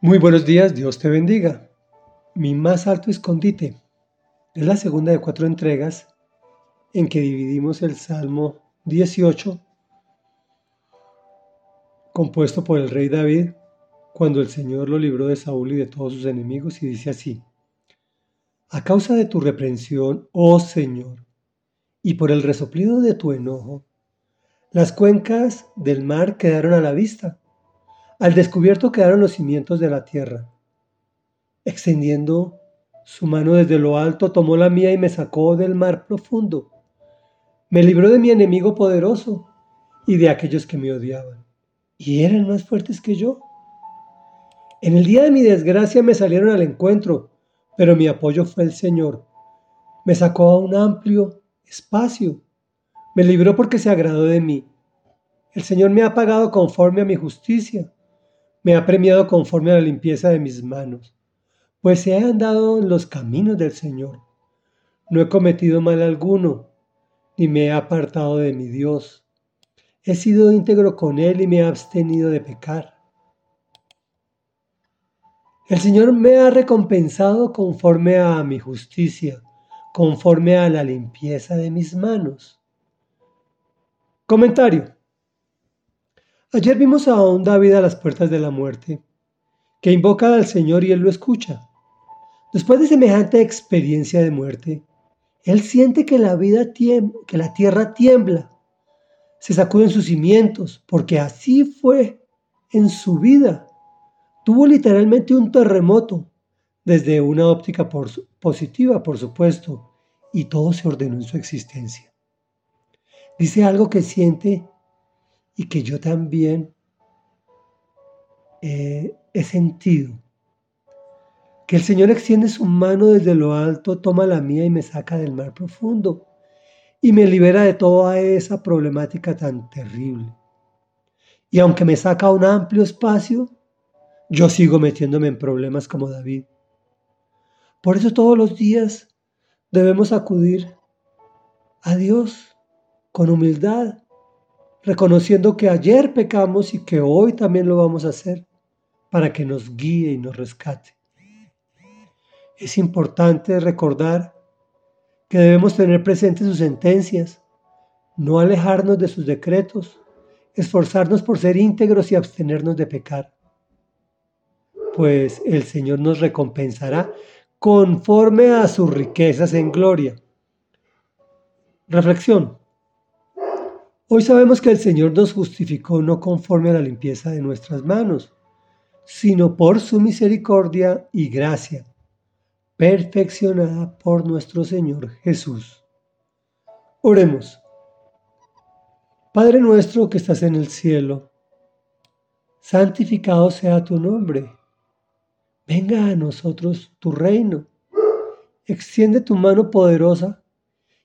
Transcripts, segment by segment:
Muy buenos días, Dios te bendiga. Mi más alto escondite es la segunda de cuatro entregas en que dividimos el Salmo 18, compuesto por el rey David, cuando el Señor lo libró de Saúl y de todos sus enemigos, y dice así, A causa de tu reprensión, oh Señor, y por el resoplido de tu enojo, las cuencas del mar quedaron a la vista al descubierto quedaron los cimientos de la tierra. Extendiendo su mano desde lo alto, tomó la mía y me sacó del mar profundo. Me libró de mi enemigo poderoso y de aquellos que me odiaban, y eran más fuertes que yo. En el día de mi desgracia me salieron al encuentro, pero mi apoyo fue el Señor. Me sacó a un amplio espacio. Me libró porque se agradó de mí. El Señor me ha pagado conforme a mi justicia me ha premiado conforme a la limpieza de mis manos, pues he andado en los caminos del Señor. No he cometido mal alguno, ni me he apartado de mi Dios. He sido íntegro con Él y me he abstenido de pecar. El Señor me ha recompensado conforme a mi justicia, conforme a la limpieza de mis manos. Comentario. Ayer vimos a un David a las puertas de la muerte, que invoca al Señor y él lo escucha. Después de semejante experiencia de muerte, él siente que la vida que la tierra tiembla, se sacuden sus cimientos, porque así fue en su vida. Tuvo literalmente un terremoto, desde una óptica positiva, por supuesto, y todo se ordenó en su existencia. Dice algo que siente y que yo también eh, he sentido. Que el Señor extiende su mano desde lo alto, toma la mía y me saca del mar profundo y me libera de toda esa problemática tan terrible. Y aunque me saca un amplio espacio, yo sigo metiéndome en problemas como David. Por eso todos los días debemos acudir a Dios con humildad reconociendo que ayer pecamos y que hoy también lo vamos a hacer para que nos guíe y nos rescate. Es importante recordar que debemos tener presentes sus sentencias, no alejarnos de sus decretos, esforzarnos por ser íntegros y abstenernos de pecar, pues el Señor nos recompensará conforme a sus riquezas en gloria. Reflexión. Hoy sabemos que el Señor nos justificó no conforme a la limpieza de nuestras manos, sino por su misericordia y gracia, perfeccionada por nuestro Señor Jesús. Oremos. Padre nuestro que estás en el cielo, santificado sea tu nombre. Venga a nosotros tu reino. Extiende tu mano poderosa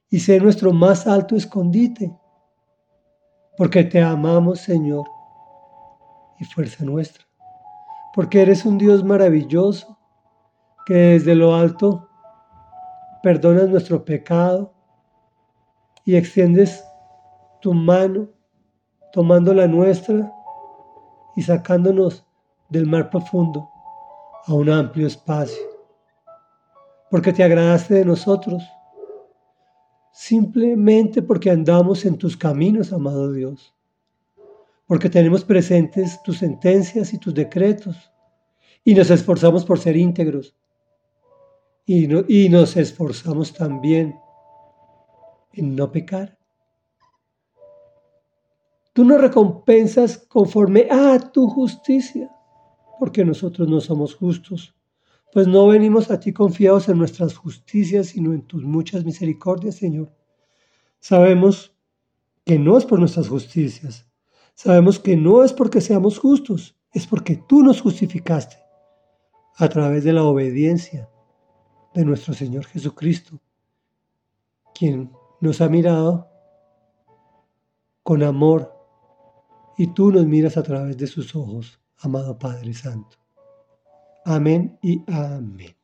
y sé nuestro más alto escondite porque te amamos, Señor, y fuerza nuestra, porque eres un Dios maravilloso, que desde lo alto perdonas nuestro pecado y extiendes tu mano tomando la nuestra y sacándonos del mar profundo a un amplio espacio, porque te agradaste de nosotros simplemente porque andamos en tus caminos, amado Dios, porque tenemos presentes tus sentencias y tus decretos. Y nos esforzamos por ser íntegros. Y, y nos esforzamos también en no pecar. Tú nos recompensas conforme a tu justicia, porque nosotros no somos justos pues no venimos a ti confiados en nuestras justicias, sino en tus muchas misericordias, Señor. Sabemos que no es por nuestras justicias, sabemos que no es porque seamos justos, es porque tú nos justificaste a través de la obediencia de nuestro Señor Jesucristo, quien nos ha mirado con amor y tú nos miras a través de sus ojos, amado Padre Santo. Amén y amén.